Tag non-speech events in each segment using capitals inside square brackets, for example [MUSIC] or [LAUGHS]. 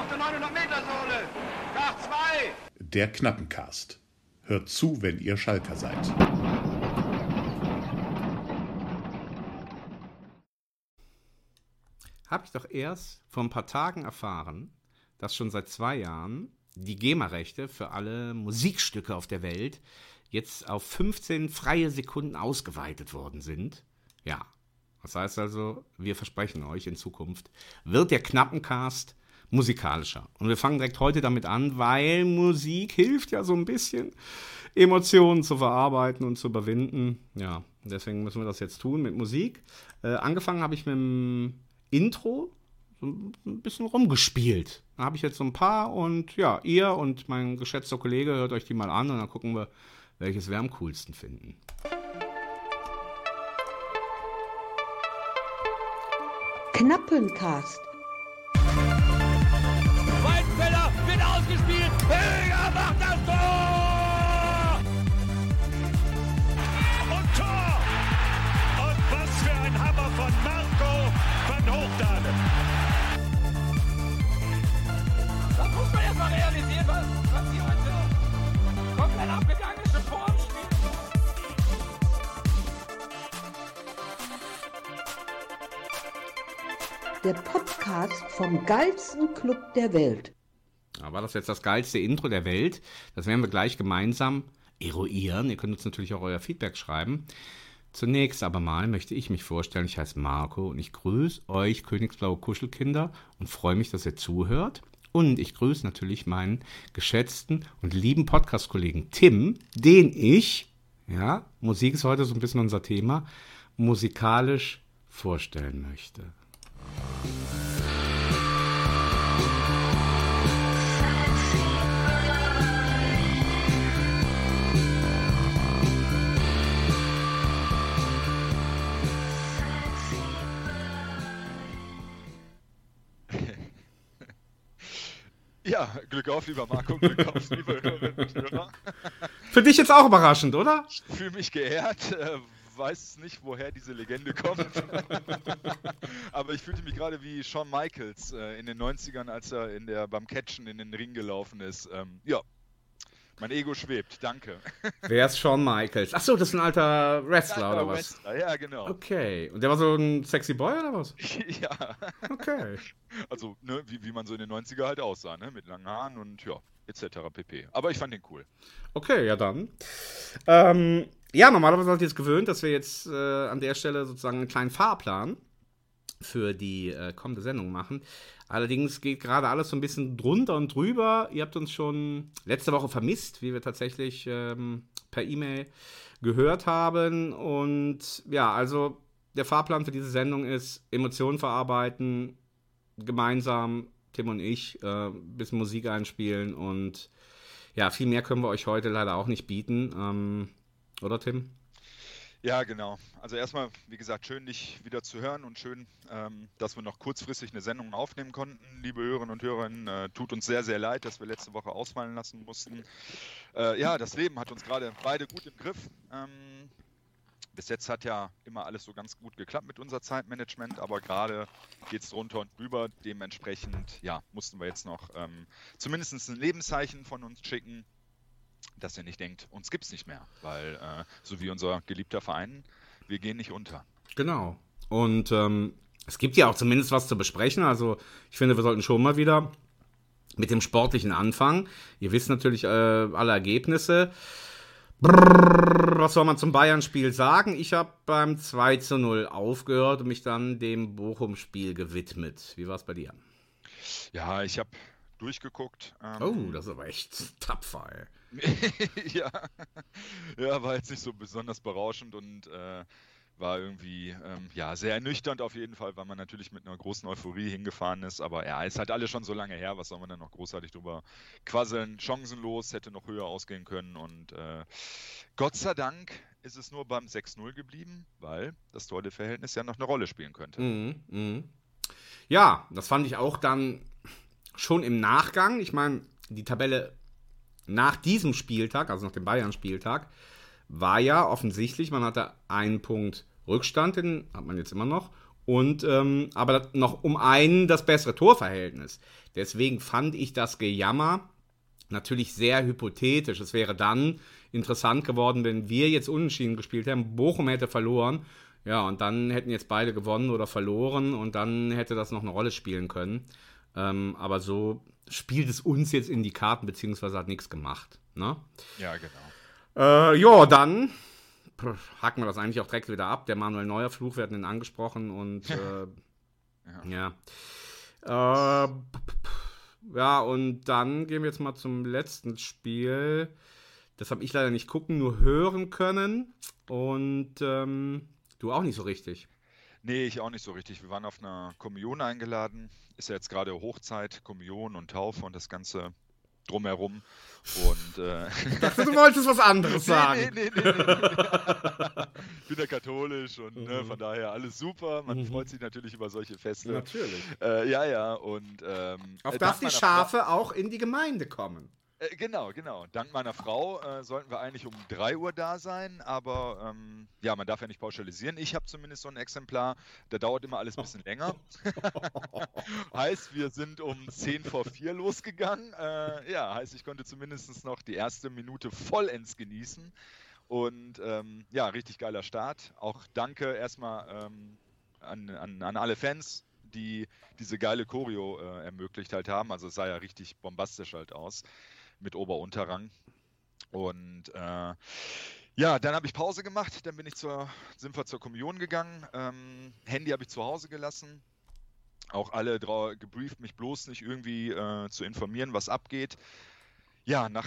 auf der 900-Meter-Sohle. Nach zwei. Der Knappencast. Hört zu, wenn ihr Schalker seid. Habe ich doch erst vor ein paar Tagen erfahren, dass schon seit zwei Jahren die GEMA-Rechte für alle Musikstücke auf der Welt jetzt auf 15 freie Sekunden ausgeweitet worden sind. Ja, das heißt also, wir versprechen euch in Zukunft, wird der Knappencast musikalischer. Und wir fangen direkt heute damit an, weil Musik hilft ja so ein bisschen, Emotionen zu verarbeiten und zu überwinden. Ja, deswegen müssen wir das jetzt tun mit Musik. Äh, angefangen habe ich mit dem Intro so ein bisschen rumgespielt. Da habe ich jetzt so ein paar und ja, ihr und mein geschätzter Kollege hört euch die mal an und dann gucken wir, welches wir am coolsten finden. Knappencast. Der Podcast vom geilsten Club der Welt. Ja, war das jetzt das geilste Intro der Welt? Das werden wir gleich gemeinsam eruieren. Ihr könnt uns natürlich auch euer Feedback schreiben. Zunächst aber mal möchte ich mich vorstellen. Ich heiße Marco und ich grüße euch Königsblaue Kuschelkinder und freue mich, dass ihr zuhört. Und ich grüße natürlich meinen geschätzten und lieben Podcast-Kollegen Tim, den ich, ja, Musik ist heute so ein bisschen unser Thema, musikalisch vorstellen möchte. Ja, Glück auf, lieber Marco, Glück auf, liebe Hörerinnen und Hörer. Für dich jetzt auch überraschend, oder? Ich fühle mich geehrt, äh, weiß nicht, woher diese Legende kommt. [LAUGHS] Aber ich fühlte mich gerade wie Shawn Michaels äh, in den 90ern, als er in der, beim Catchen in den Ring gelaufen ist. Ähm, ja, mein Ego schwebt, danke. [LAUGHS] Wer ist Shawn Michaels? Achso, das ist ein alter Wrestler oder was? Wrestler, Ja, genau. Okay. Und der war so ein sexy Boy oder was? [LAUGHS] Ja, Okay. also ne, wie, wie man so in den 90er halt aussah, ne? mit langen Haaren und ja, etc. pp. Aber ich fand den cool. Okay, ja dann. Ähm, ja, normalerweise seid ihr jetzt gewöhnt, dass wir jetzt äh, an der Stelle sozusagen einen kleinen Fahrplan für die äh, kommende Sendung machen. Allerdings geht gerade alles so ein bisschen drunter und drüber. Ihr habt uns schon letzte Woche vermisst, wie wir tatsächlich ähm, per E-Mail gehört haben. Und ja, also der Fahrplan für diese Sendung ist Emotionen verarbeiten, gemeinsam, Tim und ich, äh, bisschen Musik einspielen und ja, viel mehr können wir euch heute leider auch nicht bieten. Ähm, oder Tim? Ja, genau. Also erstmal, wie gesagt, schön, dich wieder zu hören und schön, ähm, dass wir noch kurzfristig eine Sendung aufnehmen konnten. Liebe Hörerinnen und Hörer, äh, tut uns sehr, sehr leid, dass wir letzte Woche ausfallen lassen mussten. Äh, ja, das Leben hat uns gerade beide gut im Griff. Ähm, bis jetzt hat ja immer alles so ganz gut geklappt mit unser Zeitmanagement, aber gerade geht es drunter und drüber. Dementsprechend, ja, mussten wir jetzt noch ähm, zumindest ein Lebenszeichen von uns schicken, dass ihr nicht denkt, uns gibt es nicht mehr, weil äh, so wie unser geliebter Verein, wir gehen nicht unter. Genau. Und ähm, es gibt ja auch zumindest was zu besprechen. Also ich finde, wir sollten schon mal wieder mit dem sportlichen anfangen. Ihr wisst natürlich äh, alle Ergebnisse. Brrr, was soll man zum Bayern-Spiel sagen? Ich habe beim 2 zu 0 aufgehört und mich dann dem Bochum-Spiel gewidmet. Wie war es bei dir? Ja, ich habe durchgeguckt. ähm, Oh, das ist aber echt tapfer, ey. [LAUGHS] ja. ja, war jetzt nicht so besonders berauschend und äh, war irgendwie ähm, ja sehr ernüchternd auf jeden Fall, weil man natürlich mit einer großen Euphorie hingefahren ist. Aber ja, ist halt alles schon so lange her. Was soll man denn noch großartig drüber quasseln? Chancenlos, hätte noch höher ausgehen können. Und äh, Gott sei Dank ist es nur beim 6-0 geblieben, weil das Tordeverhältnis ja noch eine Rolle spielen könnte. Mhm, mhm. Ja, das fand ich auch dann schon im Nachgang. Ich meine, die Tabelle nach diesem Spieltag, also nach dem Bayern-Spieltag, war ja offensichtlich, man hatte einen Punkt Rückstand, den hat man jetzt immer noch, Und ähm, aber noch um einen das bessere Torverhältnis. Deswegen fand ich das Gejammer natürlich sehr hypothetisch. Es wäre dann interessant geworden, wenn wir jetzt unentschieden gespielt hätten, Bochum hätte verloren. Ja, und dann hätten jetzt beide gewonnen oder verloren und dann hätte das noch eine Rolle spielen können. Ähm, aber so spielt es uns jetzt in die Karten, beziehungsweise hat nichts gemacht. Ne? Ja, genau. Äh, ja, dann hacken wir das eigentlich auch direkt wieder ab. Der Manuel Neuer Fluch, wir hatten ihn angesprochen und [LAUGHS] äh, ja. Ja. Äh, ja, und dann gehen wir jetzt mal zum letzten Spiel. Das habe ich leider nicht gucken, nur hören können. Und ähm, du auch nicht so richtig. Nee, ich auch nicht so richtig. Wir waren auf einer Kommunion eingeladen. Ist ja jetzt gerade Hochzeit, Kommunion und Taufe und das Ganze drumherum. Und äh, ich dachte, du wolltest was anderes [LAUGHS] sagen. Nee, nee, nee, ich [LAUGHS] bin ja katholisch und ne, von daher alles super. Man Mhm. freut sich natürlich über solche Feste. Natürlich. Äh, ja, ja. Und ähm, Auf äh, dass die Schafe auch in die Gemeinde kommen. Äh, genau, genau. Dank meiner Frau äh, sollten wir eigentlich um 3 Uhr da sein, aber ähm, ja, man darf ja nicht pauschalisieren. Ich habe zumindest so ein Exemplar, da dauert immer alles ein bisschen länger. [LAUGHS] heißt, wir sind um 10 vor 4 losgegangen. Äh, ja, heißt, ich konnte zumindest noch die erste Minute vollends genießen. Und ähm, ja, richtig geiler Start. Auch danke erstmal ähm, an, an, an alle Fans, die diese geile Choreo äh, ermöglicht halt haben. Also es sah ja richtig bombastisch halt aus mit Ober-Unterrang. Und äh, ja, dann habe ich Pause gemacht, dann bin ich zur, sind wir zur Kommunion gegangen. Ähm, Handy habe ich zu Hause gelassen. Auch alle gebrieft, mich bloß nicht irgendwie äh, zu informieren, was abgeht. Ja, nach,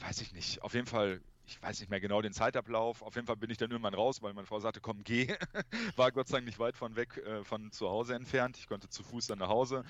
weiß ich nicht, auf jeden Fall, ich weiß nicht mehr genau den Zeitablauf. Auf jeden Fall bin ich dann irgendwann raus, weil meine Frau sagte, komm, geh. [LAUGHS] War Gott sei Dank nicht weit von weg, äh, von zu Hause entfernt. Ich konnte zu Fuß dann nach Hause.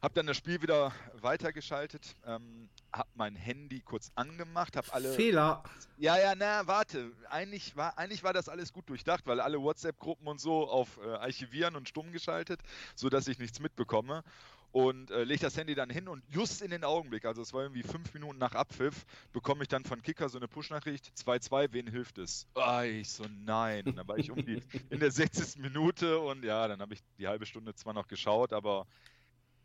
Hab dann das Spiel wieder weitergeschaltet, ähm, hab mein Handy kurz angemacht, hab alle. Fehler. Ja, ja, na, warte. Eigentlich war, eigentlich war das alles gut durchdacht, weil alle WhatsApp-Gruppen und so auf äh, Archivieren und Stumm geschaltet, sodass ich nichts mitbekomme. Und äh, lege das Handy dann hin und just in den Augenblick, also es war irgendwie fünf Minuten nach Abpfiff, bekomme ich dann von Kicker so eine Push-Nachricht: 2-2, wen hilft es? Ah, ich so, nein. Und dann war ich um die, in der 60. Minute und ja, dann habe ich die halbe Stunde zwar noch geschaut, aber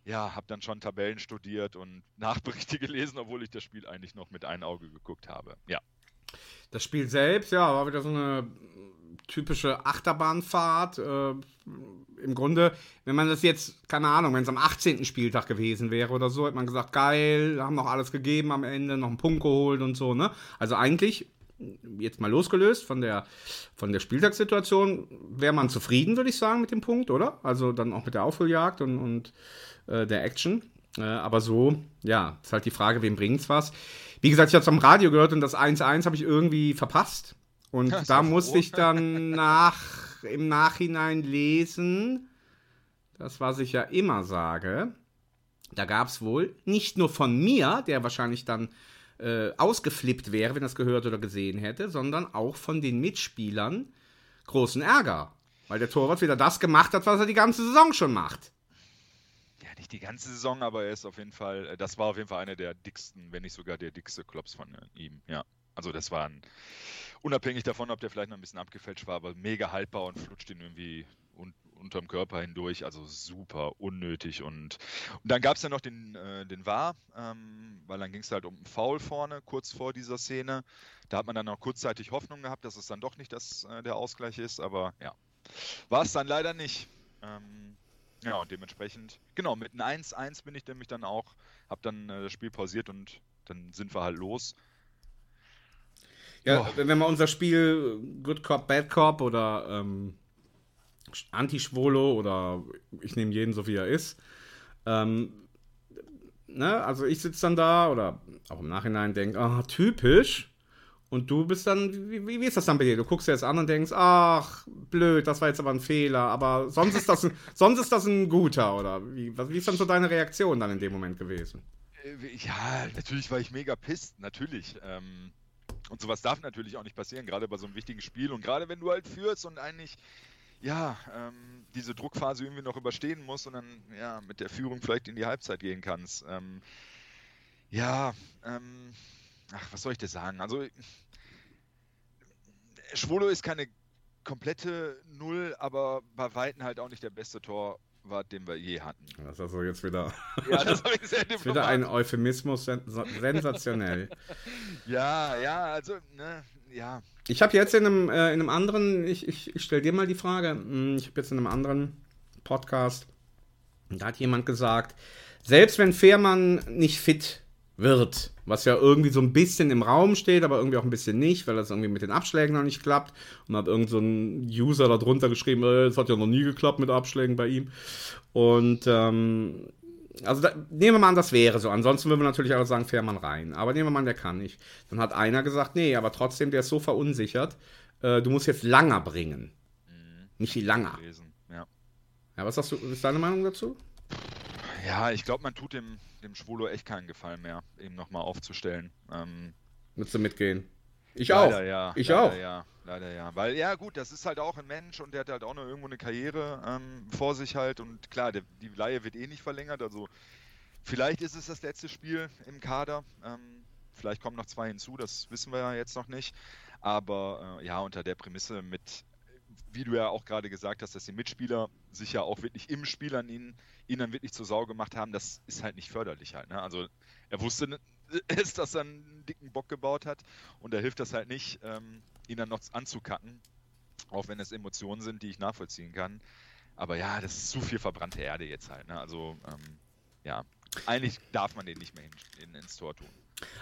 ja, habe dann schon Tabellen studiert und Nachberichte [LAUGHS] gelesen, obwohl ich das Spiel eigentlich noch mit einem Auge geguckt habe. Ja. Das Spiel selbst, ja, war wieder so eine typische Achterbahnfahrt. Äh, Im Grunde, wenn man das jetzt, keine Ahnung, wenn es am 18. Spieltag gewesen wäre oder so, hätte man gesagt, geil, haben noch alles gegeben am Ende, noch einen Punkt geholt und so, ne? Also eigentlich, jetzt mal losgelöst von der, von der Spieltagssituation, wäre man zufrieden, würde ich sagen, mit dem Punkt, oder? Also dann auch mit der Aufholjagd und, und äh, der Action. Äh, aber so, ja, ist halt die Frage, wem bringt's was? Wie gesagt, ich habe es am Radio gehört und das 1-1 habe ich irgendwie verpasst. Und Ja, da musste froh. ich dann nach, im Nachhinein lesen, das, was ich ja immer sage, da gab es wohl nicht nur von mir, der wahrscheinlich dann äh, ausgeflippt wäre, wenn er es gehört oder gesehen hätte, sondern auch von den Mitspielern großen Ärger. Weil der Torwart wieder das gemacht hat, was er die ganze Saison schon macht. Ja, nicht die ganze Saison, aber er ist auf jeden Fall, äh, das war auf jeden Fall einer der dicksten, wenn nicht sogar der dickste Klops von äh, ihm. Ja. Also das war ein, unabhängig davon, ob der vielleicht noch ein bisschen abgefälscht war, aber mega haltbar und flutscht ihn irgendwie un unterm Körper hindurch. Also super unnötig. Und, und dann gab es ja noch den, äh, den VAR, ähm, weil dann ging es halt um einen Foul vorne, kurz vor dieser Szene. Da hat man dann auch kurzzeitig Hoffnung gehabt, dass es dann doch nicht das, äh, der Ausgleich ist, aber ja. War es dann leider nicht. Ähm, ja, und dementsprechend, genau, mit einem 1-1 bin ich nämlich dann auch, hab dann äh, das Spiel pausiert und dann sind wir halt los. Ja, Boah. wenn wir unser Spiel Good Cop, Bad Cop oder ähm, Anti-Schwolo oder ich nehme jeden so wie er ist. Ähm, ne, also ich sitze dann da oder auch im Nachhinein denke, ah, typisch. Und du bist dann, wie, wie, ist das dann bei dir? Du guckst dir das an und denkst, ach, blöd, das war jetzt aber ein Fehler, aber sonst ist das ein, [LAUGHS] sonst ist das ein guter, oder? Wie, was, wie ist dann so deine Reaktion dann in dem Moment gewesen? Äh, Ja, natürlich war ich mega pisst, natürlich. Ähm, und sowas darf natürlich auch nicht passieren, gerade bei so einem wichtigen Spiel. Und gerade wenn du halt führst und eigentlich, ja, ähm, diese Druckphase irgendwie noch überstehen musst und dann, ja, mit der Führung vielleicht in die Halbzeit gehen kannst. Ähm, ja, ähm, ach, was soll ich dir sagen? Also, Schwolo ist keine komplette Null, aber bei Weitem halt auch nicht der beste Torwart, den wir je hatten. Das ist also jetzt wieder, [LAUGHS] Ja, das habe ich sehr ist [LAUGHS] wieder ein diplomatisch. Euphemismus, sen sensationell. [LAUGHS] Ja, ja, also, ne, ja. Ich habe jetzt in einem, äh, in einem anderen, ich, ich, ich stelle dir mal die Frage, hm, ich habe jetzt in einem anderen Podcast, da hat jemand gesagt, selbst wenn Fehrmann nicht fit wird, was ja irgendwie so ein bisschen im Raum steht, aber irgendwie auch ein bisschen nicht, weil das irgendwie mit den Abschlägen noch nicht klappt. Und hat irgend so ein User da drunter geschrieben, äh, das hat ja noch nie geklappt mit Abschlägen bei ihm. Und ähm, also da, nehmen wir mal an, das wäre so. Ansonsten würden wir natürlich alle sagen, Fährmann rein. Aber nehmen wir mal an, der kann nicht. Dann hat einer gesagt, nee, aber trotzdem, der ist so verunsichert. Äh, du musst jetzt Langer bringen. Nicht die Langer. Ja. Ja, was sagst du, was ist deine Meinung dazu? Ja, ich glaube, man tut dem, dem Schwulo echt keinen Gefallen mehr, ihn nochmal aufzustellen. Ähm, Würdest du mitgehen? Ich leider auch. ja. Ich leider auch. Ja, leider ja. Weil, ja, gut, das ist halt auch ein Mensch und der hat halt auch noch irgendwo eine Karriere ähm, vor sich halt. Und klar, der, die Leihe wird eh nicht verlängert. Also, vielleicht ist es das letzte Spiel im Kader. Ähm, vielleicht kommen noch zwei hinzu, das wissen wir ja jetzt noch nicht. Aber äh, ja, unter der Prämisse mit, wie du ja auch gerade gesagt hast, dass die Mitspieler sich ja auch wirklich im Spiel an ihn, ihn dann wirklich zur Sau gemacht haben, das ist halt nicht förderlich halt. Ne? Also er wusste [LAUGHS] es, dass er einen dicken Bock gebaut hat und da hilft das halt nicht, ähm, ihn dann noch anzukacken, auch wenn es Emotionen sind, die ich nachvollziehen kann. Aber ja, das ist zu viel verbrannte Erde jetzt halt. Ne? Also ähm, ja, eigentlich darf man den nicht mehr in, in, ins Tor tun.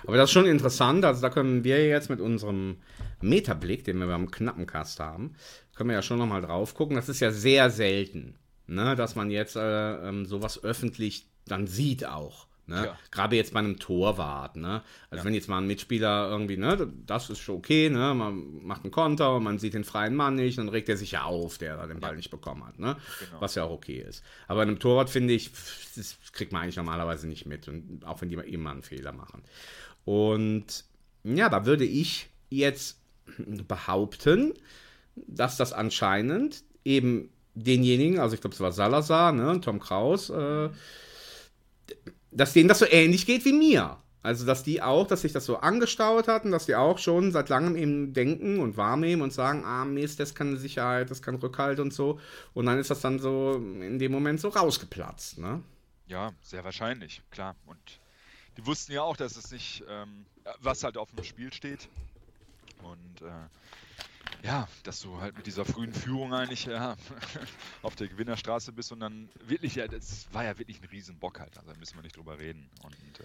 Aber das ist schon interessant. Also da können wir jetzt mit unserem Metablick, den wir beim Knappencast haben, können wir ja schon nochmal drauf gucken. Das ist ja sehr selten, ne, dass man jetzt äh, ähm, sowas öffentlich dann sieht auch. Ne? Ja. Gerade jetzt bei einem Torwart. Ne? Also wenn jetzt mal ein Mitspieler irgendwie, ne, das ist schon okay, ne? man macht einen Konter und man sieht den freien Mann nicht, dann regt er sich ja auf, der da den Ball nicht bekommen hat. Ne? Genau. Was ja auch okay ist. Aber bei einem Torwart finde ich, das kriegt man eigentlich normalerweise nicht mit. Und auch wenn die immer einen Fehler machen. Und ja, da würde ich jetzt behaupten, dass das anscheinend eben denjenigen, also ich glaube, es war Salazar, ne, Tom Kraus, äh, dass denen das so ähnlich geht wie mir. Also, dass die auch, dass sich das so angestaut hatten, dass die auch schon seit langem eben denken und wahrnehmen und sagen, ah, Mist, das kann Sicherheit, das kann Rückhalt und so. Und dann ist das dann so in dem Moment so rausgeplatzt, ne? Ja, sehr wahrscheinlich, klar. Und die wussten ja auch, dass es nicht, ähm, was halt auf dem Spiel steht. Und äh, ja, dass du halt mit dieser frühen Führung eigentlich ja, [LAUGHS] auf der Gewinnerstraße bist und dann wirklich, ja, das war ja wirklich ein Riesenbock halt, also da müssen wir nicht drüber reden. Und, äh,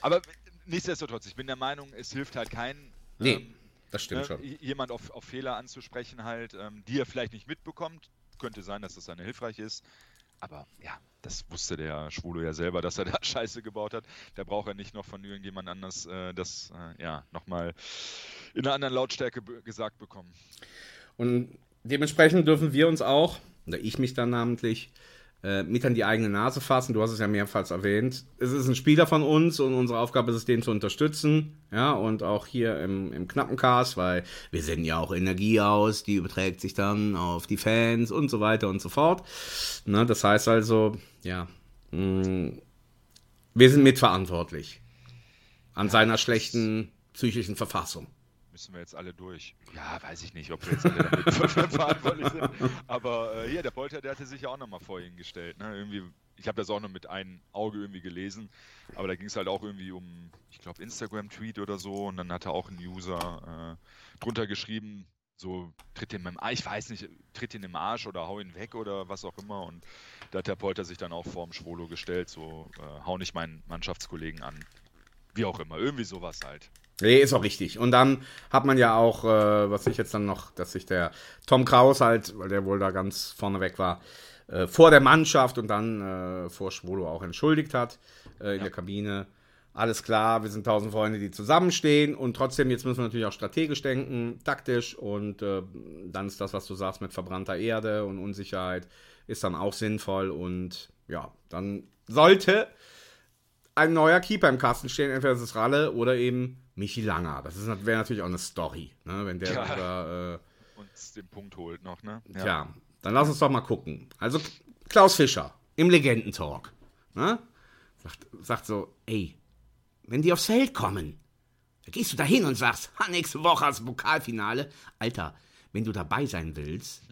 aber nichtsdestotrotz, ich bin der Meinung, es hilft halt keinen, Nee, ähm, das stimmt ne, schon. jemand auf, auf Fehler anzusprechen halt, ähm, die er vielleicht nicht mitbekommt. Könnte sein, dass das dann hilfreich ist. Aber ja, das wusste der Schwulo ja selber, dass er da [LAUGHS] Scheiße gebaut hat. Da braucht er nicht noch von irgendjemand anders äh, das äh, ja nochmal in einer anderen Lautstärke gesagt bekommen. Und dementsprechend dürfen wir uns auch, oder ich mich dann namentlich, äh, mit an die eigene Nase fassen. Du hast es ja mehrfach erwähnt. Es ist ein Spieler von uns und unsere Aufgabe ist es, den zu unterstützen. Ja, und auch hier im, im Knappencast, weil wir senden ja auch Energie aus, die überträgt sich dann auf die Fans und so weiter und so fort. Ne, das heißt also, ja, mh, wir sind mitverantwortlich an seiner schlechten psychischen Verfassung. Müssen wir jetzt alle durch. Ja, weiß ich nicht, ob wir jetzt alle damit [LAUGHS] verantwortlich sind. Aber äh, hier, der Polter, der hatte sich ja auch nochmal vor ihn gestellt. Ne? Irgendwie, ich habe das auch noch mit einem Auge irgendwie gelesen. Aber da ging es halt auch irgendwie um, ich glaube, Instagram-Tweet oder so. Und dann hatte auch ein User äh, drunter geschrieben, so, tritt ihn im Arsch, ich weiß nicht, tritt ihn im Arsch oder hau ihn weg oder was auch immer. Und da hat der Polter sich dann auch vorm Schwolo gestellt, so, äh, hau nicht meinen Mannschaftskollegen an. Wie auch immer, irgendwie sowas halt. Nee, ist auch richtig. Und dann hat man ja auch, äh, was ich jetzt dann noch, dass sich der Tom Kraus halt, weil der wohl da ganz vorne weg war, äh, vor der Mannschaft und dann äh, vor Schwolo auch entschuldigt hat äh, in Ja. der Kabine. Alles klar, wir sind tausend Freunde, die zusammenstehen und trotzdem, jetzt müssen wir natürlich auch strategisch denken, taktisch und äh, dann ist das, was du sagst mit verbrannter Erde und Unsicherheit, ist dann auch sinnvoll und ja, dann sollte ein neuer Keeper im Kasten stehen, entweder ist es Ralle oder eben Michi Langer. Das ist- wäre natürlich auch eine Story, ne? wenn der Ja. über, äh, Und den Punkt holt noch, ne? Tja, dann lass uns doch mal gucken. Also Klaus Fischer im Legendentalk ne? sagt, sagt so, ey, wenn die aufs Feld kommen, da gehst du da hin und sagst, ha, nächste Woche hast du Pokalfinale. Alter, wenn du dabei sein willst,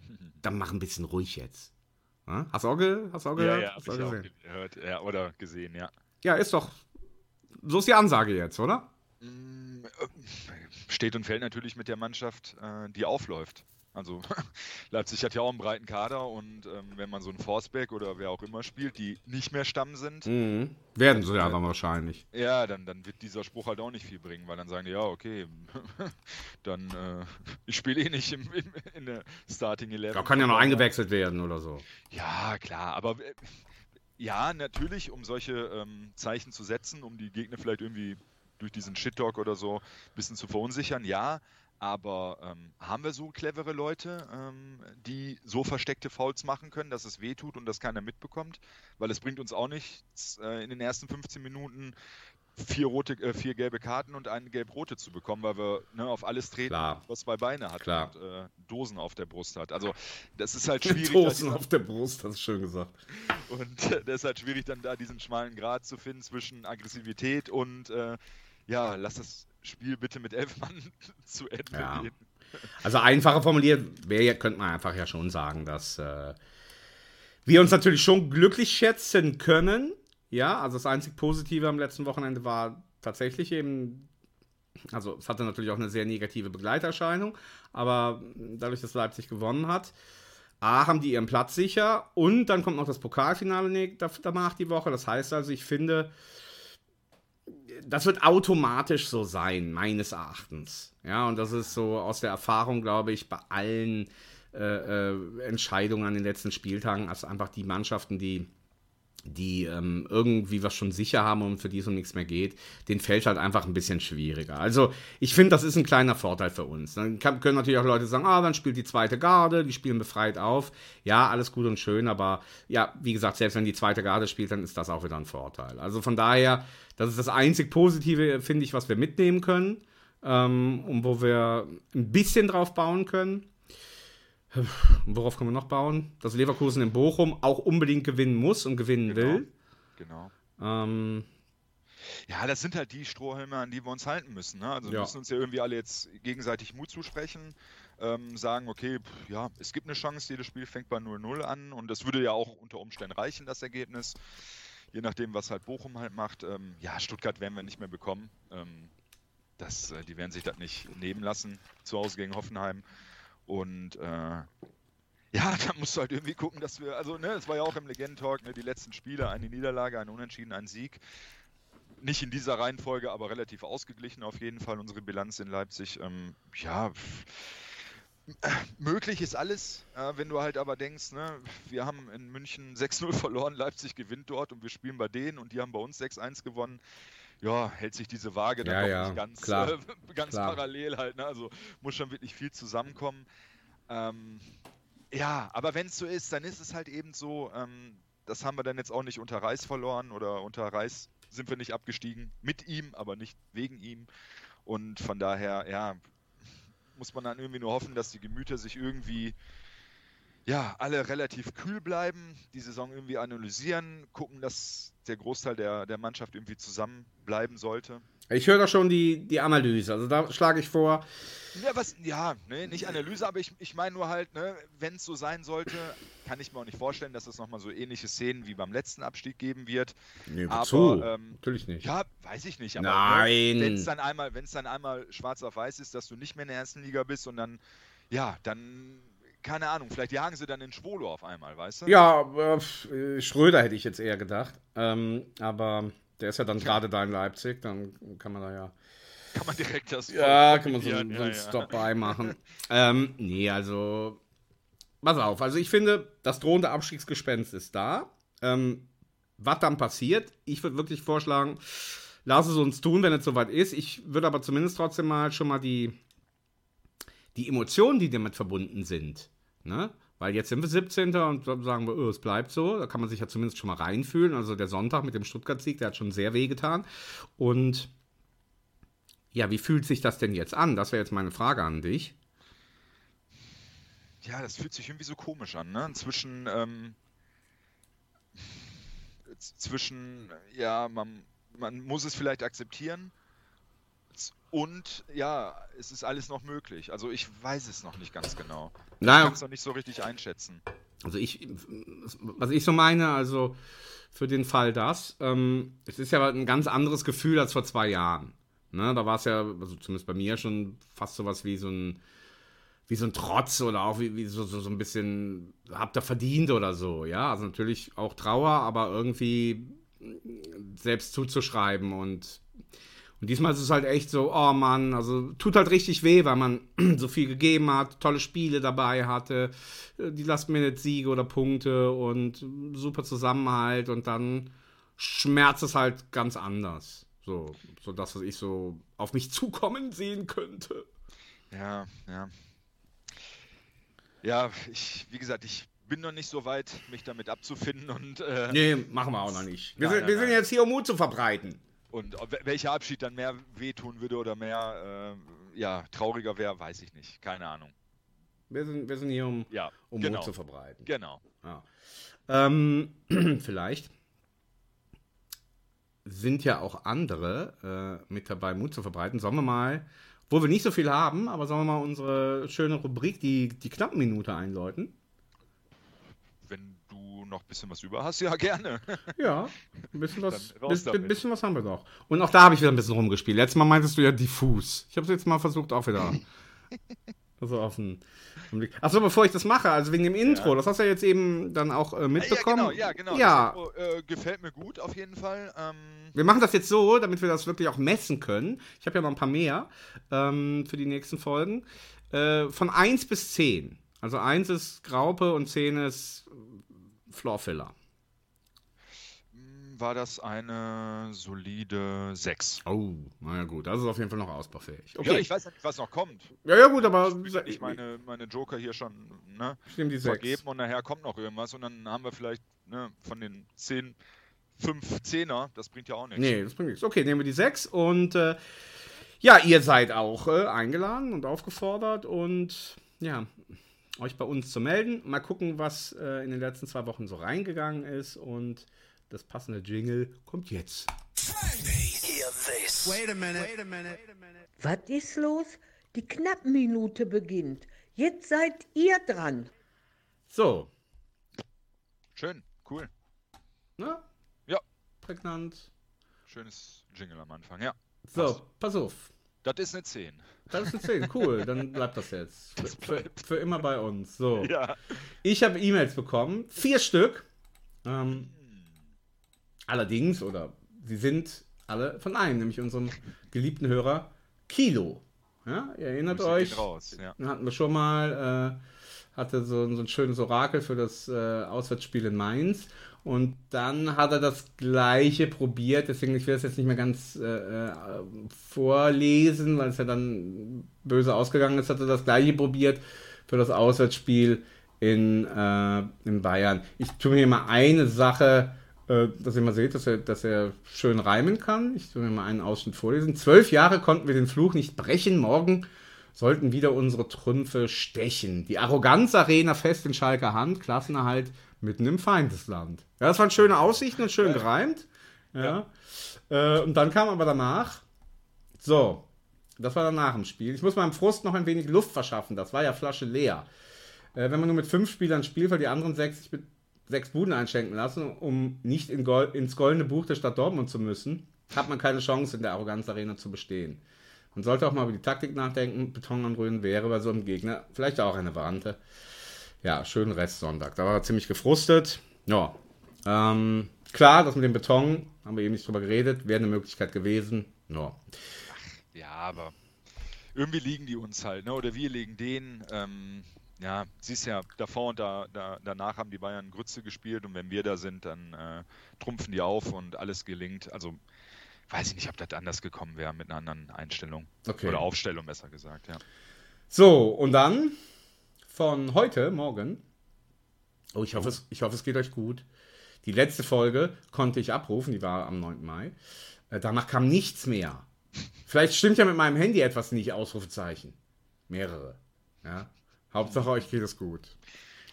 dann mach ein bisschen ruhig jetzt. Ja? Hast du auch, ge hast du auch gehört? Ja, ja, Hast auch auch gesehen? gehört ja, oder gesehen, ja. Ja, ist doch. So ist die Ansage jetzt, oder? Mm, äh, Steht und fällt natürlich mit der Mannschaft, äh, die aufläuft. Also [LAUGHS] Leipzig hat ja auch einen breiten Kader und ähm, wenn man so einen Forsberg oder wer auch immer spielt, die nicht mehr Stamm sind, Mhm. Werden sie ja dann wahrscheinlich. ja, dann, dann wird dieser Spruch halt auch nicht viel bringen, weil dann sagen die, ja, okay, [LAUGHS] dann äh, ich spiele eh nicht im, im, in der Starting Eleven. Da kann ja noch eingewechselt werden oder so. Ja, klar, aber äh, ja, natürlich, um solche ähm, Zeichen zu setzen, um die Gegner vielleicht irgendwie durch diesen Shit-Talk oder so ein bisschen zu verunsichern, ja. Aber ähm, haben wir so clevere Leute, ähm, die so versteckte Fouls machen können, dass es weh tut und das keiner mitbekommt? Weil es bringt uns auch nichts, äh, in den ersten 15 Minuten vier, rote, äh, vier gelbe Karten und eine gelb-rote zu bekommen, weil wir ne, auf alles treten, Klar. was zwei Beine hat Klar. und äh, Dosen auf der Brust hat. Also das ist halt [LAUGHS] schwierig. Dosen auf der Brust, das ist schön gesagt. und äh, das ist halt schwierig, dann da diesen schmalen Grad zu finden zwischen Aggressivität und äh, ja, lass das Spiel bitte mit elf Mann [LAUGHS] zu Ende Ja. gehen. Also einfacher formuliert, wäre, könnte man einfach ja schon sagen, dass äh, wir uns natürlich schon glücklich schätzen können. Ja, also das einzig Positive am letzten Wochenende war tatsächlich eben, also es hatte natürlich auch eine sehr negative Begleiterscheinung, aber dadurch, dass Leipzig gewonnen hat, A, haben die ihren Platz sicher und dann kommt noch das Pokalfinale da- danach die Woche. Das heißt also, ich finde, das wird automatisch so sein, meines Erachtens. Ja, und das ist so aus der Erfahrung, glaube ich, bei allen äh, äh, Entscheidungen an den letzten Spieltagen, also einfach die Mannschaften, die, die ähm, irgendwie was schon sicher haben und für die es um nichts mehr geht, den fällt halt einfach ein bisschen schwieriger. Also ich finde, das ist ein kleiner Vorteil für uns. Dann kann, können natürlich auch Leute sagen, ah, dann spielt die zweite Garde, die spielen befreit auf. Ja, alles gut und schön, aber ja, wie gesagt, selbst wenn die zweite Garde spielt, dann ist das auch wieder ein Vorteil. Also von daher, das ist das einzig Positive, finde ich, was wir mitnehmen können ähm, und wo wir ein bisschen drauf bauen können. Worauf können wir noch bauen? Dass Leverkusen in Bochum auch unbedingt gewinnen muss und gewinnen Genau. will. Genau. Ähm, Ja, das sind halt die Strohhalme, an die wir uns halten müssen. Ne? Also wir Ja. müssen uns ja irgendwie alle jetzt gegenseitig Mut zusprechen, ähm, sagen, okay, pff, ja, es gibt eine Chance, jedes Spiel fängt bei 0-0 an und das würde ja auch unter Umständen reichen, das Ergebnis. Je nachdem, was halt Bochum halt macht. Ähm, ja, Stuttgart werden wir nicht mehr bekommen. Ähm, das, äh, die werden sich das nicht nehmen lassen, zu Hause gegen Hoffenheim. Und äh, [LAUGHS] ja, da musst du halt irgendwie gucken, dass wir, also, ne, es war ja auch im Legenden-Talk, ne, die letzten Spiele, eine Niederlage, ein Unentschieden, ein Sieg. Nicht in dieser Reihenfolge, aber relativ ausgeglichen auf jeden Fall unsere Bilanz in Leipzig. Ähm, ja, [LAUGHS] möglich ist alles, äh, wenn du halt aber denkst, ne, wir haben in München 6-0 verloren, Leipzig gewinnt dort und wir spielen bei denen und die haben bei uns 6-1 gewonnen. Ja, hält sich diese Waage dann Ja, ja, nicht ganz, äh, [LAUGHS] ganz klar. parallel halt. Ne? Also muss schon wirklich viel zusammenkommen. Ähm, ja, aber wenn es so ist, dann ist es halt eben so. Ähm, das haben wir dann jetzt auch nicht unter Reis verloren oder unter Reis sind wir nicht abgestiegen. Mit ihm, aber nicht wegen ihm. Und von daher, ja, muss man dann irgendwie nur hoffen, dass die Gemüter sich irgendwie, ja, alle relativ kühl bleiben, die Saison irgendwie analysieren, gucken, dass der Großteil der, der Mannschaft irgendwie zusammenbleiben sollte. ich höre da schon die, die Analyse. Also da schlage ich vor, Ja, was, ja, ne, nicht Analyse, aber ich, ich meine nur halt, ne, wenn es so sein sollte, kann ich mir auch nicht vorstellen, dass es nochmal so ähnliche Szenen wie beim letzten Abstieg geben wird. nee, Aber, wozu? ähm, Natürlich nicht. Ja, weiß ich nicht. Aber Nein. wenn es dann einmal, wenn es dann einmal schwarz auf weiß ist, dass du nicht mehr in der ersten Liga bist und dann, ja, dann, keine Ahnung, vielleicht jagen sie dann in Schwolo auf einmal, weißt du? Ja, äh, Schröder hätte ich jetzt eher gedacht. Ähm, aber der ist ja dann gerade da in Leipzig, dann kann man da ja. Kann man direkt das. Ja, kann man so, einen ja, ja. Stop-by machen. [LAUGHS] ähm, nee, also. Pass auf, also ich finde, das drohende Abstiegsgespenst ist da. Ähm, was dann passiert, ich würde wirklich vorschlagen, lass es uns tun, wenn es soweit ist. Ich würde aber zumindest trotzdem mal schon mal die, die Emotionen, die damit verbunden sind, ne? Weil jetzt sind wir 17. und sagen wir, oh, es bleibt so. Da kann man sich ja zumindest schon mal reinfühlen. Also der Sonntag mit dem Stuttgart-Sieg, der hat schon sehr weh getan. Und ja, wie fühlt sich das denn jetzt an? Das wäre jetzt meine Frage an dich. Ja, das fühlt sich irgendwie so komisch an, ne? Zwischen, ähm, zwischen, ja, man, man muss es vielleicht akzeptieren, Und ja, es ist alles noch möglich. Also ich weiß es noch nicht ganz genau. Ich Naja, kann es noch nicht so richtig einschätzen. Also ich, was ich so meine, also für den Fall das, ähm, es ist ja ein ganz anderes Gefühl als vor zwei Jahren. Ne, da war es ja, also zumindest bei mir schon fast sowas wie so ein, wie so ein Trotz oder auch wie, wie so, so, so ein bisschen, habt ihr verdient oder so, ja. Also natürlich auch Trauer, aber irgendwie selbst zuzuschreiben und und diesmal ist es halt echt so, oh Mann, also tut halt richtig weh, weil man [CLEARS THROAT] so viel gegeben hat, tolle Spiele dabei hatte, äh, die Last-Minute-Siege oder Punkte und super Zusammenhalt und dann schmerzt es halt ganz anders. So, so das, was ich so auf mich [LAUGHS] zukommen sehen könnte. Ja, ja. Ja, ich, wie gesagt, ich bin noch nicht so weit, mich damit abzufinden und, äh, Nee, machen wir auch noch nicht. Wir, Nein, sind, nein, wir sind nein. jetzt hier, um Mut zu verbreiten. Und welcher Abschied dann mehr wehtun würde oder mehr äh, ja, trauriger wäre, weiß ich nicht. Keine Ahnung. Wir sind, wir sind hier, um, Ja, um genau. Mut zu verbreiten. Genau. Ja. Ähm, [CLEARS THROAT] vielleicht sind ja auch andere äh, mit dabei, Mut zu verbreiten. Sollen wir mal, wo wir nicht so viel haben, aber sollen wir mal unsere schöne Rubrik, die, die Knappenminute einläuten? Noch ein bisschen was über hast, ja, gerne. Ja, ein bisschen was, Dann raus bis, damit. bisschen was haben wir doch. Und auch da habe ich wieder ein bisschen rumgespielt. Letztes Mal meintest du ja diffus. Ich habe es jetzt mal versucht, auch wieder. [LAUGHS] Also Blick. Achso, bevor ich das mache, also wegen dem Intro, das hast du ja jetzt eben dann auch äh, mitbekommen. Ja, genau, ja, genau. Ja, Das Intro, äh, gefällt mir gut auf jeden Fall. Ähm, Wir machen das jetzt so, damit wir das wirklich auch messen können. Ich habe ja noch ein paar mehr ähm, für die nächsten Folgen. Äh, von 1 bis 10. Also 1 ist Graupe und 10 ist Floorfiller. war das eine solide 6. Oh, naja gut, das ist auf jeden Fall noch ausbaufähig. Ja, Okay. ich weiß ja nicht, was noch kommt. Ja, ja, gut, aber Ich nicht meine, meine Joker hier schon ne, ich nehme die 6. vergeben und nachher kommt noch irgendwas und dann haben wir vielleicht ne, von den 10, 5 Zehner, das bringt ja auch nichts. Nee, das bringt nichts. Okay, nehmen wir die 6 und äh, ja, ihr seid auch äh, eingeladen und aufgefordert und ja, euch bei uns zu melden. Mal gucken, was äh, in den letzten zwei Wochen so reingegangen ist und das passende Jingle kommt jetzt. Was ist los? Die Knappenminute beginnt. Jetzt seid ihr dran. So, Schön, cool. ne? Ja. Prägnant. Schönes Jingle am Anfang, ja. So, pass auf. Das ist eine 10. Das ist eine 10, cool. Dann bleibt das jetzt. [LAUGHS] Für, für, für immer bei uns. So. Ja. Ich habe E-Mails bekommen, vier Stück. Ähm, allerdings, oder sie sind alle von einem, nämlich unserem geliebten Hörer Kilo. Ja, ihr erinnert euch, raus, ja. hatten wir schon mal, äh, hatte so, so ein schönes Orakel für das äh, Auswärtsspiel in Mainz. Und dann hat er das gleiche probiert, deswegen ich will das jetzt nicht mehr ganz äh, äh, vorlesen, weil es ja dann böse ausgegangen ist, hat er das gleiche probiert für das Auswärtsspiel in, äh, in Bayern. Ich tue mir mal eine Sache, äh, dass ihr mal seht, dass er, dass er schön reimen kann. Ich tue mir mal einen Ausschnitt vorlesen. Zwölf Jahre konnten wir den Fluch nicht brechen. Morgen sollten wieder unsere Trümpfe stechen. Die Arroganz-Arena fest in Schalker Hand, Klassenerhalt mitten im Feindesland. Ja, das waren schöne Aussichten und schön gereimt. Ja. Äh, und dann kam aber danach, so, das war danach im Spiel. Ich muss meinem Frust noch ein wenig Luft verschaffen. Das war ja Flasche leer. Äh, wenn man nur mit fünf Spielern spielt, weil die anderen sechs sich mit sechs Buden einschenken lassen, um nicht in Gol ins goldene Buch der Stadt Dortmund zu müssen, hat man keine Chance in der Arroganz-Arena zu bestehen. Man sollte auch mal über die Taktik nachdenken. Beton anrühren wäre bei so einem Gegner vielleicht auch eine Variante. Ja, schönen Restsonntag. Da war er ziemlich gefrustet. Ja, ähm, klar, das mit dem Beton, haben wir eben nicht drüber geredet, wäre eine Möglichkeit gewesen. Ja. Ja, aber irgendwie liegen die uns halt, ne? Oder wir liegen denen. Ähm, ja, siehst ja, davor und da, da, danach haben die Bayern Grütze gespielt und wenn wir da sind, dann äh, trumpfen die auf und alles gelingt. Also weiß ich nicht, ob das anders gekommen wäre mit einer anderen Einstellung. Okay. Oder Aufstellung, besser gesagt, ja. So, und dann von heute, morgen. Oh, ich hoffe, es, ich hoffe, es geht euch gut. Die letzte Folge konnte ich abrufen, die war am 9. Mai. Äh, danach kam nichts mehr. Vielleicht stimmt ja mit meinem Handy etwas nicht, Ausrufezeichen. Mehrere. Ja. Hauptsache, euch geht es gut.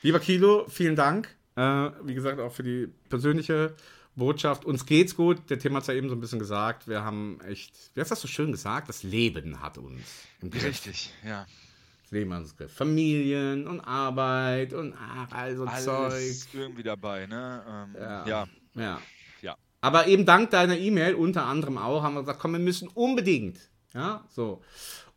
Lieber Kilo, vielen Dank. Äh, wie gesagt, auch für die persönliche Botschaft. Uns geht's gut. Der Thema hat es ja eben so ein bisschen gesagt. Wir haben echt, wie hast du das so schön gesagt? Das Leben hat uns im Griff. Richtig, ja. Das Leben hat uns im Griff. Familien und Arbeit und ach, all so Alles Zeug. irgendwie dabei, ne? Ähm, Ja. ja. Ja. Ja. Aber eben dank deiner E-Mail unter anderem auch haben wir gesagt, komm, wir müssen unbedingt. Ja, so.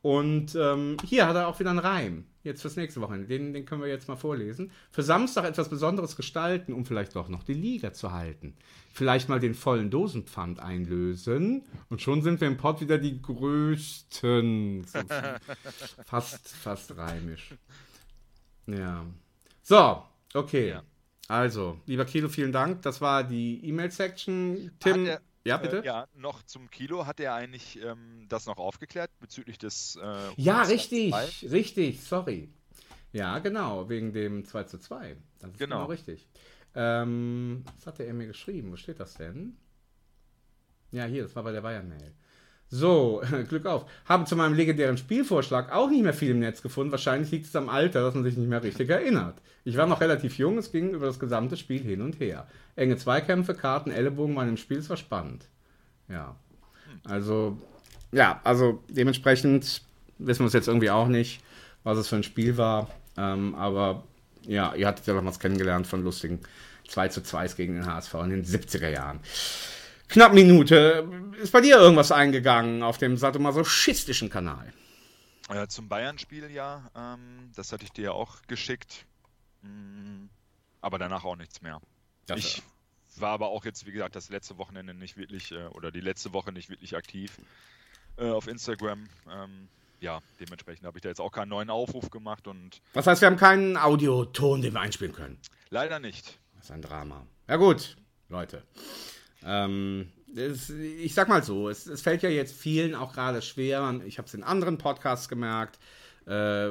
Und ähm, hier hat er auch wieder einen Reim. Jetzt fürs nächste Wochenende. Den, den können wir jetzt mal vorlesen. Für Samstag etwas Besonderes gestalten, um vielleicht doch noch die Liga zu halten. Vielleicht mal den vollen Dosenpfand einlösen. Und schon sind wir im Pott wieder die Größten. So, [LAUGHS] fast, fast reimisch. Ja. So, okay. Ja. Also, lieber Kilo, vielen Dank. Das war die E-Mail-Section. Tim, ja, bitte? Äh, ja, noch zum Kilo. Hat er eigentlich ähm, das noch aufgeklärt bezüglich des. Äh, Ja, richtig, 2? richtig, sorry. Ja, genau, wegen dem 2 zu 2. Das ist genau, Genau. richtig. Ähm, was hatte er mir geschrieben? Wo steht das denn? Ja, hier, das war bei der Bayern-Mail. So, [LAUGHS] Glück auf. Habe zu meinem legendären Spielvorschlag auch nicht mehr viel im Netz gefunden. Wahrscheinlich liegt es am Alter, dass man sich nicht mehr richtig erinnert. Ich war noch relativ jung, es ging über das gesamte Spiel hin und her. Enge Zweikämpfe, Karten, Ellenbogen waren im Spiel, es war spannend. Ja. Also, ja, also dementsprechend wissen wir es jetzt irgendwie auch nicht, was es für ein Spiel war. Ähm, aber ja, ihr hattet ja noch was kennengelernt von lustigen 2 zu 2 gegen den HSV in den 70er Jahren. Knapp Minute. Ist bei dir irgendwas eingegangen auf dem sadomasochistischen Kanal? Äh, zum Bayern-Spiel ja. Ähm, das hatte ich dir ja auch geschickt. Mm, aber danach auch nichts mehr. Das- ich war aber auch jetzt, wie gesagt, das letzte Wochenende nicht wirklich, äh, oder die letzte Woche nicht wirklich aktiv äh, auf Instagram. Ähm, ja, dementsprechend habe ich da jetzt auch keinen neuen Aufruf gemacht und Was heißt, wir haben keinen Audioton, den wir einspielen können. leider nicht. Das ist ein Drama. Ja gut, Leute. Ähm, es, ich sag mal so, es, es fällt ja jetzt vielen auch gerade schwer. Ich habe es in anderen Podcasts gemerkt. Äh,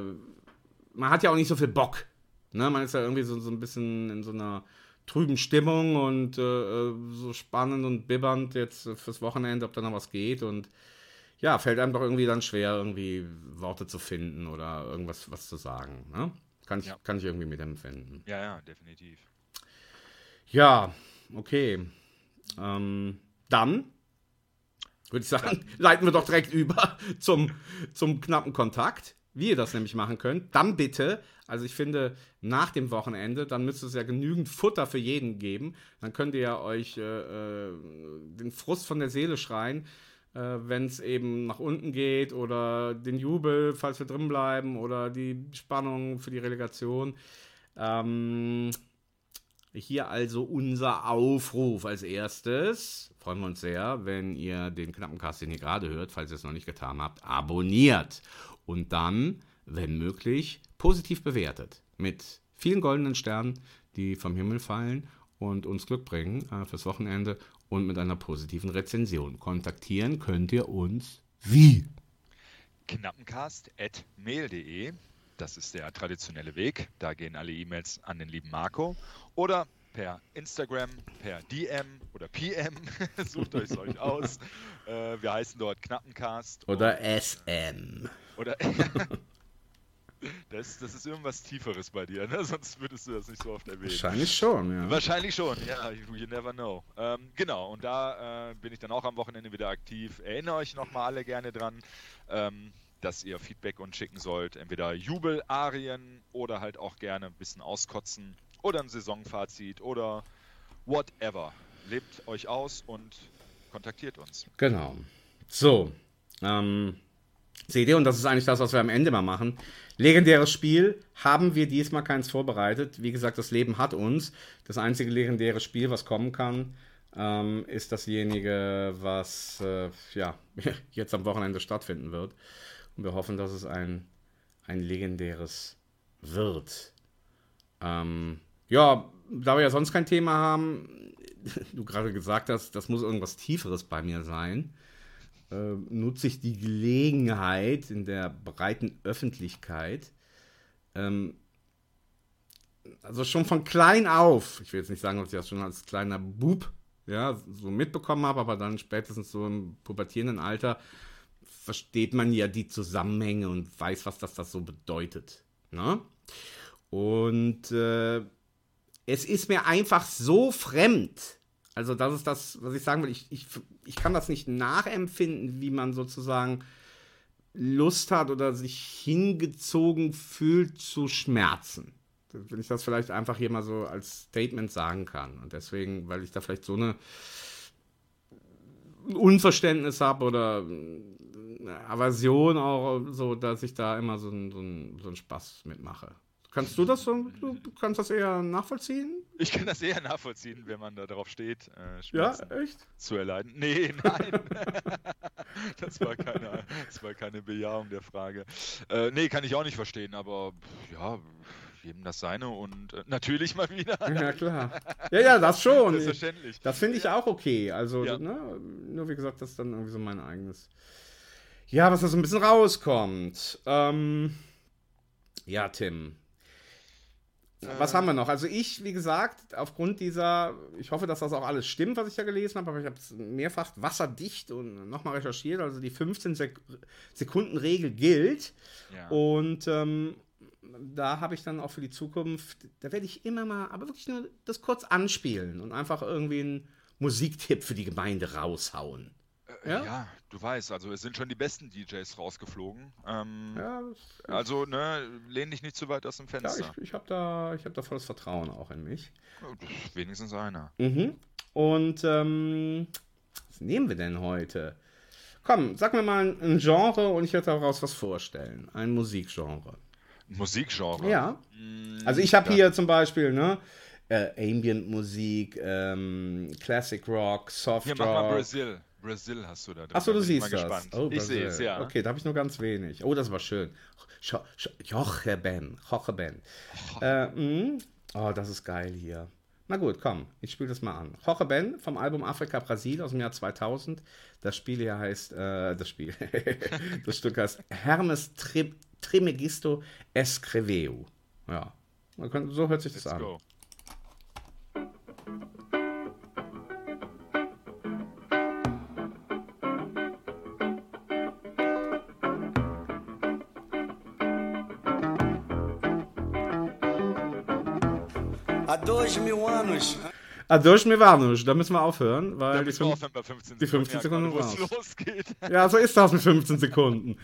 man hat ja auch nicht so viel Bock. Ne? Man ist ja irgendwie so, so ein bisschen in so einer trüben Stimmung und äh, so spannend und bibbernd jetzt fürs Wochenende, ob da noch was geht. Und ja, fällt einem doch irgendwie dann schwer, irgendwie Worte zu finden oder irgendwas was zu sagen. Ne? Kann, ich, Ja. kann ich irgendwie mitempfinden. Ja, ja, definitiv. Ja, okay. Ähm, dann würde ich sagen, [LAUGHS] leiten wir doch direkt über zum, zum knappen Kontakt, wie ihr das nämlich machen könnt. Dann bitte, also ich finde, nach dem Wochenende, dann müsste es ja genügend Futter für jeden geben. Dann könnt ihr ja euch äh, äh, den Frust von der Seele schreien, äh, wenn es eben nach unten geht oder den Jubel, falls wir drin bleiben oder die Spannung für die Relegation. Ähm, hier also unser Aufruf als erstes. Freuen wir uns sehr, wenn ihr den knappen Cast, den ihr gerade hört, falls ihr es noch nicht getan habt, abonniert. Und dann, wenn möglich, positiv bewertet. Mit vielen goldenen Sternen, die vom Himmel fallen und uns Glück bringen äh, fürs Wochenende und mit einer positiven Rezension. Kontaktieren könnt ihr uns wie? knappencast.mail.de. Das ist der traditionelle Weg. Da gehen alle E-Mails an den lieben Marco. Oder per Instagram, per DM oder PM. [LAUGHS] Sucht euch euch aus. [LAUGHS] Äh, wir heißen dort Knappencast. Oder SM. Oder [LAUGHS] das, das ist irgendwas Tieferes bei dir, ne? sonst würdest du das nicht so oft erwähnen. Wahrscheinlich schon, ja. Wahrscheinlich schon, ja, you, you never know. Ähm, genau, und da äh, bin ich dann auch am Wochenende wieder aktiv. Erinnere euch nochmal alle gerne dran, ähm, dass ihr Feedback uns schicken sollt. Entweder Jubelarien oder halt auch gerne ein bisschen auskotzen oder ein Saisonfazit oder whatever. Lebt euch aus und kontaktiert uns. Genau. So. Ähm, seht ihr, und das ist eigentlich das, was wir am Ende mal machen. Legendäres Spiel haben wir diesmal keins vorbereitet. Wie gesagt, das Leben hat uns. Das einzige legendäre Spiel, was kommen kann, ähm, ist dasjenige, was äh, ja, [LAUGHS] jetzt am Wochenende stattfinden wird. Und wir hoffen, dass es ein, ein legendäres wird. Ähm, ja, da wir ja sonst kein Thema haben, [LAUGHS] du gerade gesagt hast, das muss irgendwas Tieferes bei mir sein, äh, nutze ich die Gelegenheit in der breiten Öffentlichkeit, ähm, also schon von klein auf, ich will jetzt nicht sagen, dass ich das schon als kleiner Bub ja, so mitbekommen habe, aber dann spätestens so im pubertierenden Alter versteht man ja die Zusammenhänge und weiß, was das, das so bedeutet. Ne? Und äh, es ist mir einfach so fremd, Also das ist das, was ich sagen will. Ich, ich, ich kann das nicht nachempfinden, wie man sozusagen Lust hat oder sich hingezogen fühlt zu Schmerzen. Wenn ich das vielleicht einfach hier mal so als Statement sagen kann. Und deswegen, weil ich da vielleicht so eine Unverständnis habe oder eine Aversion auch so, dass ich da immer so einen, so einen, so einen Spaß mitmache. Kannst du das so, du kannst das eher nachvollziehen? Ich kann das eher nachvollziehen, wenn man da drauf steht, äh, Ja, echt? zu erleiden. Nee, [LAUGHS] nein. [LAUGHS] das, war keine, das war keine Bejahung der Frage. Äh, nee, kann ich auch nicht verstehen, aber ja, jedem das seine und äh, natürlich mal wieder. [LAUGHS] Ja, klar. Ja, ja, das schon. Selbstverständlich. Das finde ich auch okay. Also, Ja. ne, nur wie gesagt, das ist dann irgendwie so mein eigenes. Ja, was da so ein bisschen rauskommt. Ähm, ja, Tim. Was haben wir noch? Also ich, wie gesagt, aufgrund dieser, ich hoffe, dass das auch alles stimmt, was ich da gelesen habe, aber ich habe es mehrfach wasserdicht und nochmal recherchiert. Also die 15 Sek Sekunden Regel gilt. Ja. Und ähm, da habe ich dann auch für die Zukunft, da werde ich immer mal, aber wirklich nur das kurz anspielen und einfach irgendwie einen Musiktipp für die Gemeinde raushauen. Äh, ja? ja? du weißt, also es sind schon die besten DJs rausgeflogen. Ähm, Ja, Also, ne, lehn dich nicht zu weit aus dem ja Fenster. ich, ich habe da, ich hab da volles Vertrauen auch in mich. Wenigstens einer. Mhm. Und ähm, was nehmen wir denn heute? Komm, sag mir mal ein Genre und ich werde daraus was vorstellen. Ein Musikgenre. Musikgenre. Ja. Mm, Also ich habe da- hier zum Beispiel, ne? Äh, Ambient-Musik, ähm, Classic Rock, Soft Hier, mach mal Rock. Brasil. Brasil hast du da drin. Achso, du siehst das. gespannt. Oh, ich sehe es, ja. Okay, da habe ich nur ganz wenig. Oh, das war schön. Sch- Sch- Joche Ben. Joche Ben. Äh, mh. oh, das ist geil hier. Na gut, komm, ich spiele das mal an. Jorge Ben vom Album Afrika Brasil aus dem Jahr 2000. Das Spiel hier heißt, äh, das Spiel, [LAUGHS] das Stück heißt Hermes Tri Trimegisto Escreveu. Ja, Man kann- so hört sich das Let's an. go. Há dois mil anos, Ah, durch mir war nicht. Da müssen wir aufhören, weil Da die, fünf- aufhören bei 15 die 15 ja, Sekunden gerade, wo es raus. losgeht. [LAUGHS] Ja, so ist das mit 15 Sekunden.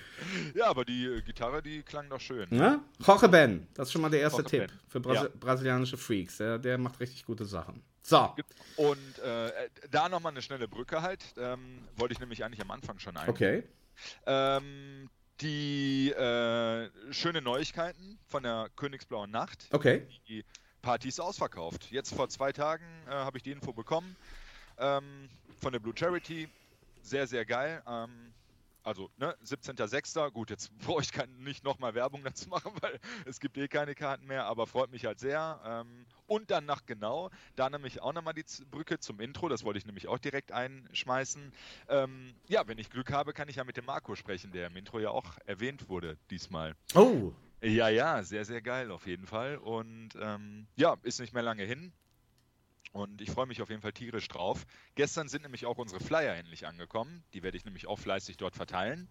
Ja, aber die äh, Gitarre, die klang doch schön. Ne? Jorge Ben, das ist schon mal der erste Jorge Tipp Ben, für Brasi ja. brasilianische Freaks. Der, der macht richtig gute Sachen. So, Und äh, da nochmal eine schnelle Brücke halt. Ähm, wollte ich nämlich eigentlich am Anfang schon ein. okay. Ähm, die äh, schöne Neuigkeiten von der Königsblauen Nacht. Okay. Die Party ist ausverkauft. Jetzt vor zwei Tagen äh, habe ich die Info bekommen ähm, von der Blue Charity. Sehr, sehr geil. Ähm, also, ne, 17.06. Gut, jetzt [LAUGHS] brauche ich kein, nicht nochmal Werbung dazu machen, weil es gibt eh keine Karten mehr, aber freut mich halt sehr. Ähm, und dann nach genau, da nämlich auch nochmal die Brücke zum Intro, das wollte ich nämlich auch direkt einschmeißen. Ähm, ja, wenn ich Glück habe, kann ich ja mit dem Marco sprechen, der im Intro ja auch erwähnt wurde diesmal. Oh, Ja, ja, sehr, sehr geil auf jeden Fall. Und ähm, ja, ist nicht mehr lange hin. Und ich freue mich auf jeden Fall tierisch drauf. Gestern sind nämlich auch unsere Flyer endlich angekommen. Die werde ich nämlich auch fleißig dort verteilen.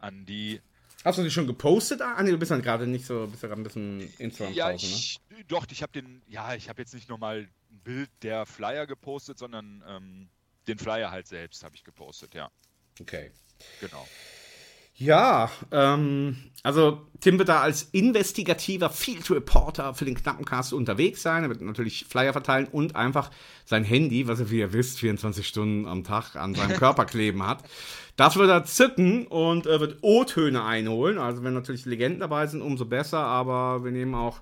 An die. hast du die schon gepostet? Ah, nee, du bist dann gerade nicht so, bist ja gerade ein bisschen Instagram Ja, draußen, ne? ich, doch, ich habe den. Ja, ich habe jetzt nicht nochmal ein Bild der Flyer gepostet, sondern ähm, den Flyer halt selbst habe ich gepostet, ja. Okay. Genau. Ja, ähm, also Tim wird da als investigativer Field Reporter für den knappen Cast unterwegs sein. Er wird natürlich Flyer verteilen und einfach sein Handy, was er, wie ihr wisst, 24 Stunden am Tag an seinem [LAUGHS] Körper kleben hat. Das wird er zücken und er wird O-Töne einholen. Also wenn natürlich Legenden dabei sind, umso besser. Aber wir nehmen auch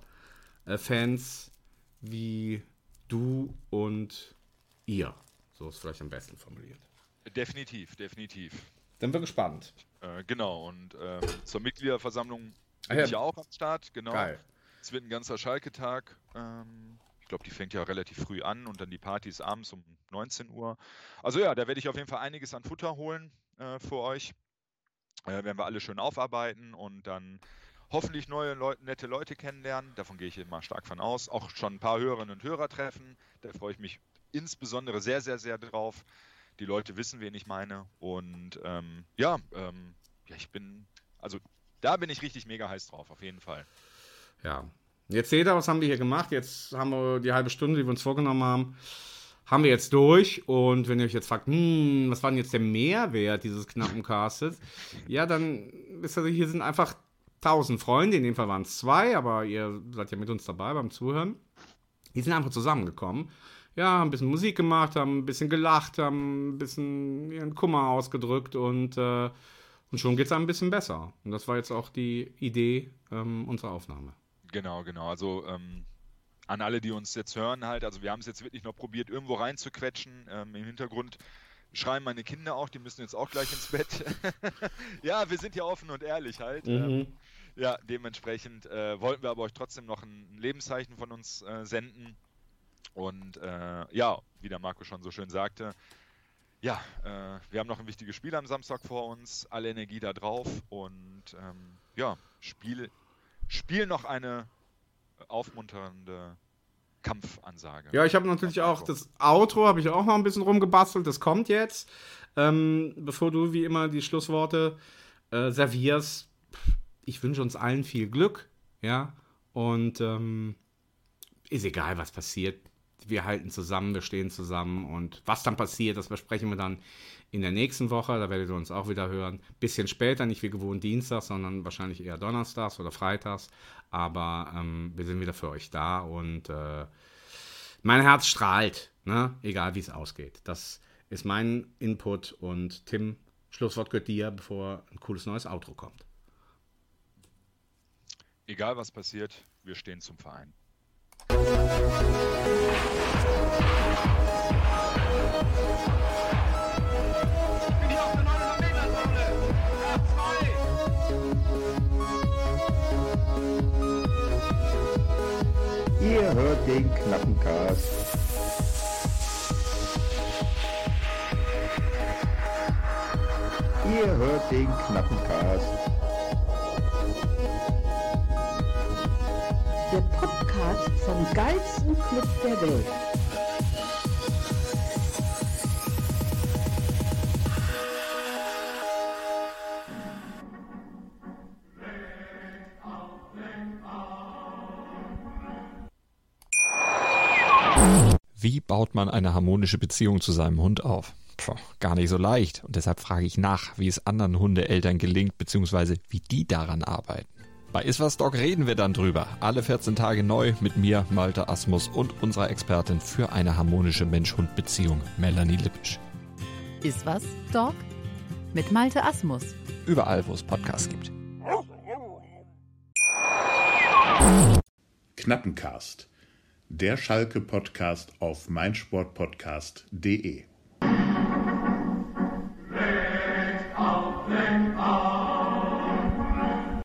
äh, Fans wie du und ihr. So ist vielleicht am besten formuliert. Definitiv, definitiv. Dann bin gespannt. Äh, genau, und ähm, zur Mitgliederversammlung Ah bin ja. ich ja auch am Start, genau. Geil. Es wird ein ganzer Schalke-Tag. Ähm, ich glaube, die fängt ja relativ früh an und dann die Partys abends um 19 Uhr. Also ja, da werde ich auf jeden Fall einiges an Futter holen äh, für euch. Äh, werden wir alle schön aufarbeiten und dann hoffentlich neue Leu nette Leute kennenlernen. Davon gehe ich immer stark von aus. Auch schon ein paar Hörerinnen und Hörer treffen. Da freue ich mich insbesondere sehr, sehr, sehr drauf. Die Leute wissen, wen ich meine. Und ähm, ja, ähm, ja, ich bin, also da bin ich richtig mega heiß drauf, auf jeden Fall. Ja. Jetzt seht ihr, was haben wir hier gemacht. Jetzt haben wir die halbe Stunde, die wir uns vorgenommen haben, haben wir jetzt durch. Und wenn ihr euch jetzt fragt, hm, was war denn jetzt der Mehrwert dieses knappen Castes? Ja, dann wisst ihr, hier sind einfach 1000 Freunde, in dem Fall waren es zwei, aber ihr seid ja mit uns dabei beim Zuhören. Die sind einfach zusammengekommen. Ja, haben ein bisschen Musik gemacht, haben ein bisschen gelacht, haben ein bisschen ihren Kummer ausgedrückt und, äh, und schon geht es einem ein bisschen besser. Und das war jetzt auch die Idee ähm, unserer Aufnahme. Genau, genau. Also ähm, an alle, die uns jetzt hören, halt, also wir haben es jetzt wirklich noch probiert, irgendwo reinzuquetschen. Ähm, Im Hintergrund schreien meine Kinder auch, die müssen jetzt auch gleich ins Bett. [LAUGHS] ja, wir sind ja offen und ehrlich halt. Mhm. Ähm, ja, dementsprechend äh, wollten wir aber euch trotzdem noch ein, ein Lebenszeichen von uns äh, senden. Und äh, ja, wie der Marco schon so schön sagte, ja, äh, wir haben noch ein wichtiges Spiel am Samstag vor uns, alle Energie da drauf und ähm, ja, Spiel, Spiel noch eine aufmunternde Kampfansage. Ja, ich habe natürlich auch das Outro, habe ich auch noch ein bisschen rumgebastelt. Das kommt jetzt. Ähm, bevor du wie immer die Schlussworte äh, servierst, ich wünsche uns allen viel Glück, ja. Und ähm, ist egal, was passiert. Wir halten zusammen, wir stehen zusammen und was dann passiert, das besprechen wir dann in der nächsten Woche. Da werdet ihr uns auch wieder hören. Bisschen später, nicht wie gewohnt Dienstags, sondern wahrscheinlich eher Donnerstags oder Freitags. Aber ähm, wir sind wieder für euch da und äh, mein Herz strahlt, ne? egal wie es ausgeht. Das ist mein Input und Tim, Schlusswort gehört dir, bevor ein cooles neues Outro kommt. Egal was passiert, wir stehen zum Verein. Ihr hört den knappen Cast. Ihr hört den knappen Cast. Der Podcast vom geilsten Club der Welt. Wie baut man eine harmonische Beziehung zu seinem Hund auf? Puh, gar nicht so leicht. Und deshalb frage ich nach, wie es anderen Hundeeltern gelingt, beziehungsweise wie die daran arbeiten. Bei Iswas Dog reden wir dann drüber. Alle 14 Tage neu mit mir, Malte Asmus und unserer Expertin für eine harmonische Mensch-Hund-Beziehung, Melanie Lippisch. Ist was, Dog? Mit Malte Asmus. Überall, wo es Podcasts gibt. Knappencast. Der Schalke-Podcast auf meinsportpodcast.de